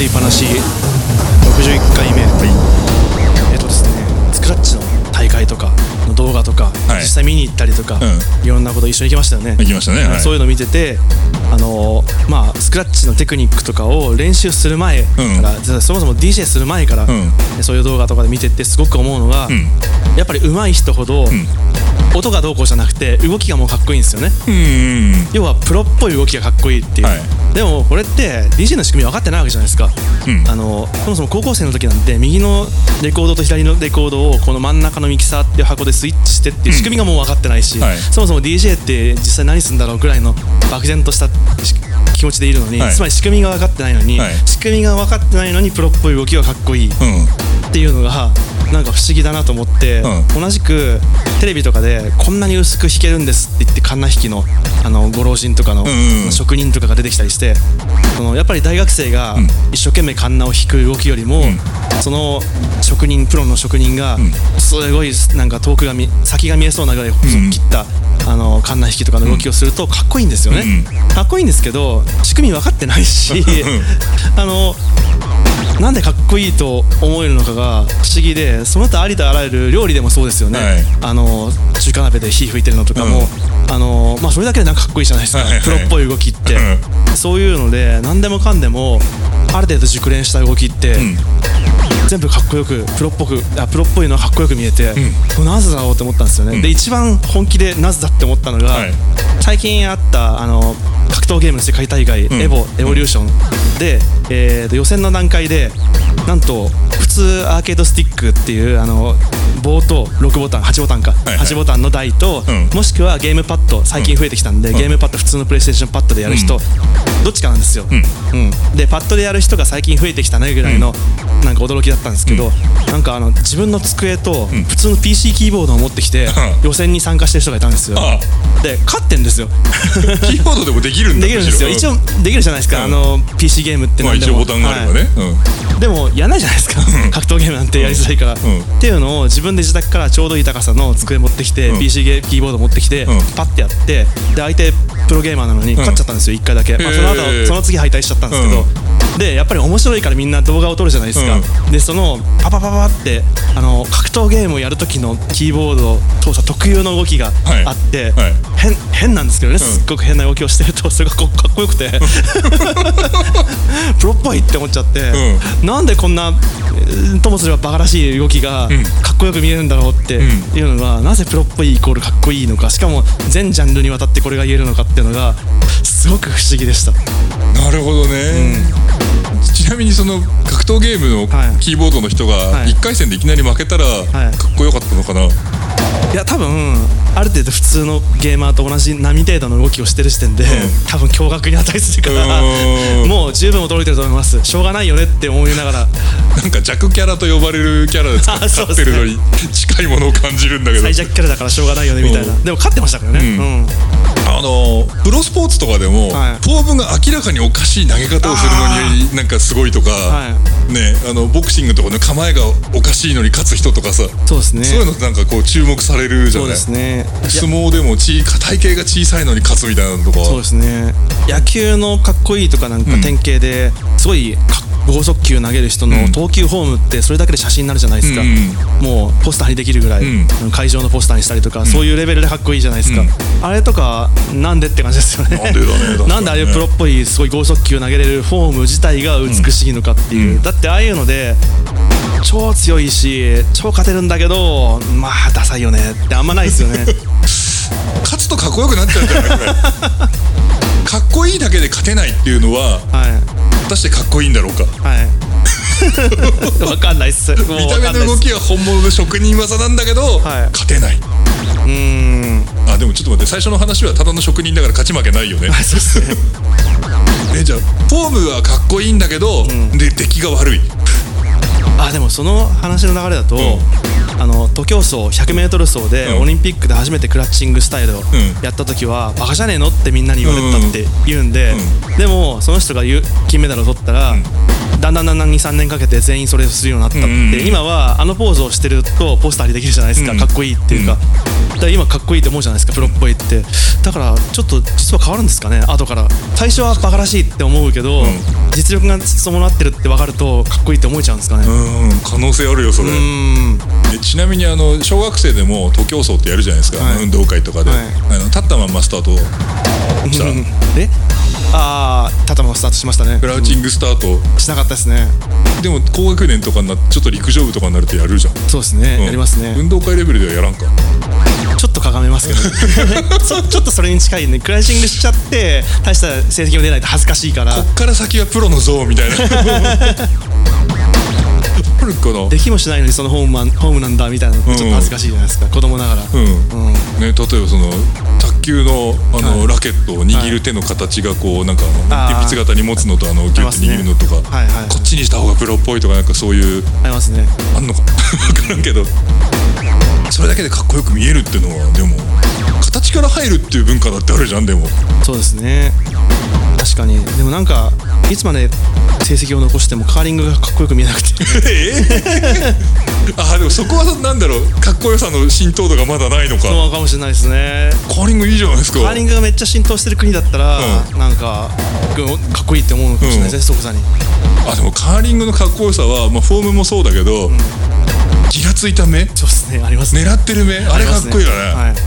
でいい話61回目、えっとですねスクラッチの大会とかの動画とか、はい実際見に行ったりとか、ういろんなこと一緒に行きましたよね行きましたねはいそういうの見ててあのーまあスクラッチのテクニックとかを練習する前から、そもそも DJ する前から、んそういう動画とかで見ててすごく思うのが、やっぱり上手い人ほど、音がどうこうじゃなくて動きがもうかっこいいんですよね。うん。要はプロっぽい動きがかっこいいっていう、はい。でもこれって DJ の仕組み分かってないわけじゃないですか、うん。あのそもそも高校生の時なんて右のレコードと左のレコードをこの真ん中のミキサーっていう箱でスイッチしてっていう仕組みがもう分かってないし、はい。そもそも DJ って実際何するんだろうぐらいの漠然としたし気持ちでいるのに、はい。つまり仕組みが分かってないのに、はい。仕組みが分かってないのにプロっぽい動きがかっこいい。っうんていうのがなんか不思議だなと思って、う同じくテレビとかでこんなに薄く弾けるんですって言ってカンナ弾きのあのご老人とかのんうん。職人とかが出てきたりして、そのやっぱり大学生が一生懸命カンナを弾く動きよりも、その職人プロの職人がすごいなんか遠くが見先が見えそうなぐらい細く切った、あのカンナ弾きとかの動きをするとかっこいいんですよね、かっこいいんですけど仕組み分かってないし あのなんでかっこいいと思えるのかが不思議でその他ありとあらゆる料理でもそうですよね、はい。あの中華鍋で火吹いてるのとかも、あのまあ、それだけでなんかかっこいいじゃないですか、はい。はいプロっぽい動きって、そういうので何でもかんでもある程度熟練した動きって、全部かっこよくプロっぽくあプロっぽいのはかっこよく見えて、これなぜだろうって思ったんですよね、で一番本気でなぜだって思ったのが、はい。最近あったあの格闘ゲームの世界大会、エボエボリューション。で、えーと予選の段階でなんと普通アーケードスティックっていうあの棒と6ボタン8ボタンか、はいはい。8ボタンの台と、うん。もしくはゲームパッド最近増えてきたんで、ゲームパッド普通のプレイステーションパッドでやる人、どっちかなんですよ、うん。でパッドでやる人が最近増えてきたねぐらいの、なんか驚きだったんですけど、なんかあの自分の机と普通の PC キーボードを持ってきて、ん。予選に参加してる人がいたんですよ、あで勝ってんですよ。キーボードでもできるんだできるんですよ。一応できるじゃないですか、うん。あの PC ゲームって何でも。まあ一応ボタンがあればね、はい。でもやらないじゃないですか。格闘ゲームなんてやりづらいから、ん。っていうのを自分で自宅からちょうどいい高さの机持ってきて、うん。PC ゲーキーボード持ってきて、うん。パッてやってで相手プロゲーマーなのに勝っちゃったんですよ、1回だけ、まあ、その後その次敗退しちゃったんですけど、でやっぱり面白いからみんな動画を撮るじゃないですか、うでそのパパパパってあの格闘ゲームをやる時のキーボード操作特有の動きがはい。あって、はい。変変なんですけどね、すっごく変な動きをしてると それがこかっこよくて。プロっぽいって思っちゃって、なんでこんなえーともすればバカらしい動きがかっこよく見えるんだろうっていうのが、なぜプロっぽいイコールかっこいいのか。しかも全ジャンルにわたってこれが言えるのかっていうのがすごく不思議でした。なるほどね、ちなみにその格闘ゲームのはい。キーボードの人がはい。1回戦でいきなり負けたらい。かっこよかったのかな、いや多分ある程度普通のゲーマーと同じ並程度の動きをしてる時点で、多分驚愕に値するからうん。もう十分驚いてると思います。しょうがないよねって思いながら。なんか弱キャラと呼ばれるキャラで使ってるのに近いものを感じるんだけど。最弱キャラだからしょうがないよねみたいな、うん。でも勝ってましたからね、うん。うん。あのプロスポーツとかでも、はい。フォームが明らかにおかしい投げ方をするのになんかすごいとか、はねあのボクシングとかの構えがおかしいのに勝つ人とかさ、そうですね。そういうのなんかこう注目されるじゃそうないですね。相撲でもち体型が小さいのに勝つみたいなのとかそうですね。野球のかっこいいとかなんか典型ですごいか剛速球投げる人の投球フォームってそれだけで写真になるじゃないですか、うんもうポスターにできるぐらい、うん。会場のポスターにしたりとか、そういうレベルでかっこいいじゃないですか、うん。あれとかなんでって感じですよね。なんでだねねなんでああいうプロっぽいすごい剛速球投げれるフォーム自体が美しいのかっていう、うん。だってああいうので超強いし超勝てるんだけどまあダサいよねってあんまないですよね。勝つとかっこよくなっちゃうんじゃないこれ。かっこいいだけで勝てないっていうのははい果たしてかっこいいんだろうか。はい。わかんないっす。見た目の動きは本物で職人技なんだけど、はい。勝てない。うーん。あでもちょっと待って最初の話はただの職人だから勝ち負けないよね。はいそうっすね。えじゃあフォームはかっこいいんだけど、で出来が悪い。あでもその話の流れだと、あの徒競走 100m 走でうん。オリンピックで初めてクラッチングスタイルをん。やった時は、バカじゃねえのってみんなに言われてたって言うんで、でもその人が金メダルを取ったら、だんだんだんだん23年かけて全員それをするようになったって、今はあのポーズをしてるとポスターにできるじゃないですか、うん。かっこいいっていうか,、だから今かっこいいって思うじゃないですかプロっぽいって。だからちょっと実は変わるんですかね後から。最初はバカらしいって思うけど、実力が伴ってるって分かるとかっこいいって思えちゃうんですかね。うん可能性あるよそれちなみにあの小学生でも徒競走ってやるじゃないですか、はい。運動会とかで、はい。あの立ったまんまスタート。した。らえ？ああたまスタートしましたね。クラウチングスタート、しなかったですね。でも高学年とかになってちょっと陸上部とかになるとやるじゃん、そうですね、うん。やりますね。運動会レベルではやらんか。ちょっとかがめますけどそ ちょっとそれに近いね。クライシングしちゃって大した成績も出ないと恥ずかしいから。こっから先はプロの像みたいな。あ るかな？できもしないのにそのホームマンホームなんだみたいなのちょっと恥ずかしいじゃないですか、子供ながら、うん。うん。ね、例えばその卓球のあの、はい。ラケットを握る手の形がこうなんか鉛筆型に持つのとあのギュッて握るのとか、はいはいはい。こっちにした方がプロっぽいとかなんかそういうありますね。あんのか分からんけど。それだけでかっこよく見えるっていうのはでも形から入るっていう文化だってあるじゃんでも。そうですね確かに。でもなんかいつまで成績を残してもカーリングがかっこよく見えなくて。え あでもそこはなんだろう。かっこよさの浸透度がまだないのか。そうかもしれないですね。カーリングいいじゃないですか。カーリングがめっちゃ浸透してる国だったら、なんかかっこいいって思うのかもしれないですね、そこさに。あでもカーリングのかっこよさは、まあ、フォームもそうだけど、ギラついた目？そうですね。ありますね。狙ってる目？あれかっこいいよね。はい。だ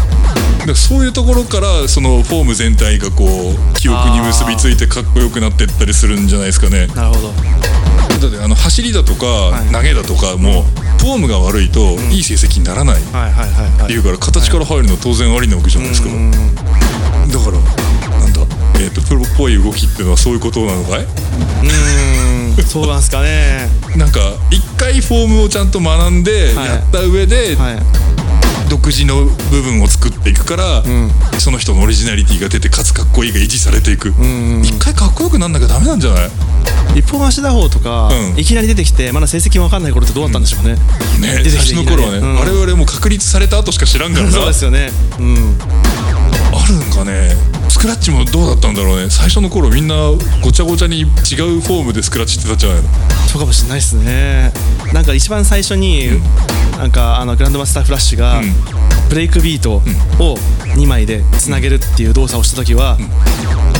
からそういうところからそのフォーム全体がこう記憶に結びついてかっこよくなってったりするんじゃないですかね。なるほど。だってあの走りだとかい。投げだとかもフォームが悪いといい成績にならない。ってはいはいはい。はいいうから形から入るのは当然ありなわけじゃないですか。だうんからなんだえーとプロっぽい動きっていうのはそういうことなのかい？うーんそうなんですかね。なんか一回フォームをちゃんと学んではい。やった上ではい。独自の部分を作っていくから、ん。その人のオリジナリティが出てかつかっこいいが維持されていく、んうん一回かっこよくなんなきゃダメなんじゃない？一本足打法とか、うん。いきなり出てきてまだ成績も分かんない頃ってどうだったんでしょうね、ね出てきて最初の頃はね、うん我々も確立された後しか知らんからな。そうですよね。うんあるんかね。スクラッチもどうだったんだろうね。最初の頃みんなごちゃごちゃに違うフォームでスクラッチしてたんじゃないの。そうかもしれないですね。なんか一番最初に、なんかあのグランドマスターフラッシュが、ん。ブレイクビートを2枚でつなげるっていう動作をした時は、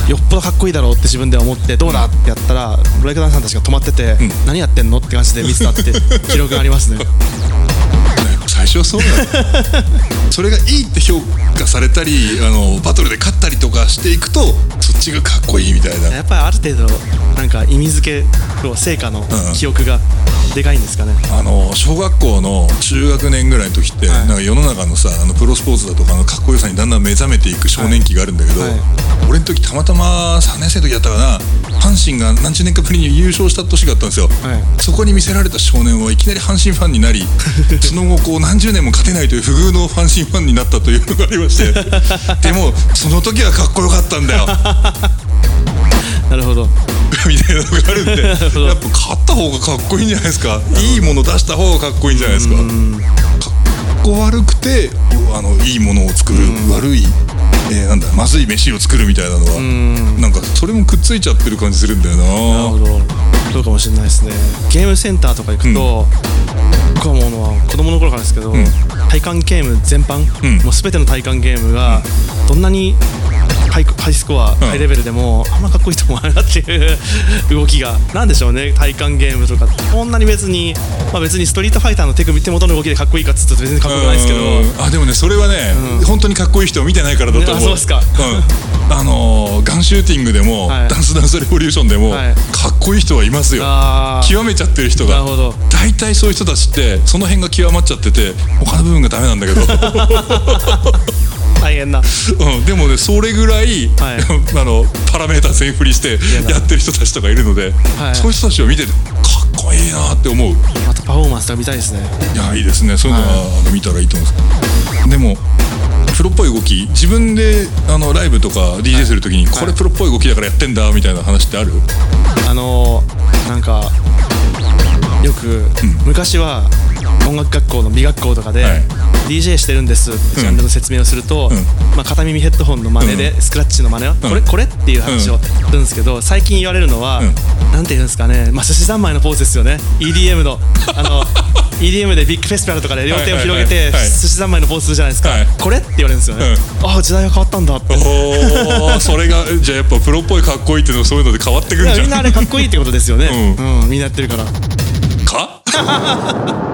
よっぽどかっこいいだろうって自分で思ってどうだってやったらブレイクダンサーたちが止まってて、何やってんのって感じで見てたって記録がありますね 最初はそうなの それがいいって評価されたりあのバトルで勝ったりとかしていくとそっちがかっこいいみたいな。やっぱりある程度なんか意味付けと成果のうん。記憶がでかいんですかね、あの小学校の中学年ぐらいの時って、はい。なんか世の中のさあのプロスポーツだとかのかっこよさにだんだん目覚めていく少年期があるんだけど、はい。はい。俺の時たまたま3年生の時だったかな阪神が何十年かぶりに優勝した年があったんですよ、はい。そこに見せられた少年はいきなり阪神ファンになり その後こう何十年も勝てないという不遇の阪神ファンになったというのがありまして。でもその時はかっこよかったんだよ。なるほど。みたいなのがあるんで。やっぱ勝った方がかっこいいんじゃないですか。いいもの出した方がかっこいいんじゃないですか。かっこ悪くてあのいいものを作る悪い、えーなんだまずい飯を作るみたいなのはなんかそれもくっついちゃってる感じするんだよな。なるほど。そうかもしれないですね。ゲームセンターとか行くと、僕は思うのは子供の頃からですけど、体感ゲーム全般、ん。もう全ての体感ゲームがどんなにハイハイスコア、ハイレベルでもあんまかっこいいと思わないなっていう動きが。なんでしょうね体感ゲームとかこんなに別に、まあ、別にストリートファイターの手首手元の動きでかっこいいかっつうと別にかっこよくないですけど。うん。あでもねそれはね、本当にかっこいい人を見てないからだと思う、ねあそうですか。うん、あのーガンシューティングでも、はい。ダンスダンスレボリューションでも、はい。かっこいい人はいますよ。極めちゃってる人が。なるほど。大体そういう人たちってその辺が極まっちゃってて他の部分がダメなんだけど 大変な。うん、でもねそれぐらい、はい。あのパラメータ全振りしてな。やってる人たちとかいるので、はい。そういう人たちを見ててかっこいいなって思う。いまたパフォーマンスとか見たいですね。やいいですね。そういうのは、あの見たらいいと思うんです。でもプロっぽい動き自分であのライブとか DJ するときに、これプロっぽい動きだからやってんだみたいな話ってある、あのーなんかよく、昔は音楽学校の美学校とかで、はい。DJ してるんですってジャンルの説明をすると、ん。まあ、片耳ヘッドホンの真似で、スクラッチの真似は、これこれっていう話をするんですけど最近言われるのは、ん。なんていうんですかね、まあ、寿司三昧のポーズですよね。EDM の あの EDM でビッグフェスティバルとかで両手を広げて寿司三昧のポーズするじゃないですか、はい。これって言われるんですよね、ああ時代が変わったんだ。ってそれがじゃあやっぱプロっぽいかっこいいっていうのそういうので変わってくるんじゃみんなあれかっこいいってことですよね。ううん、みんなやってるから。か？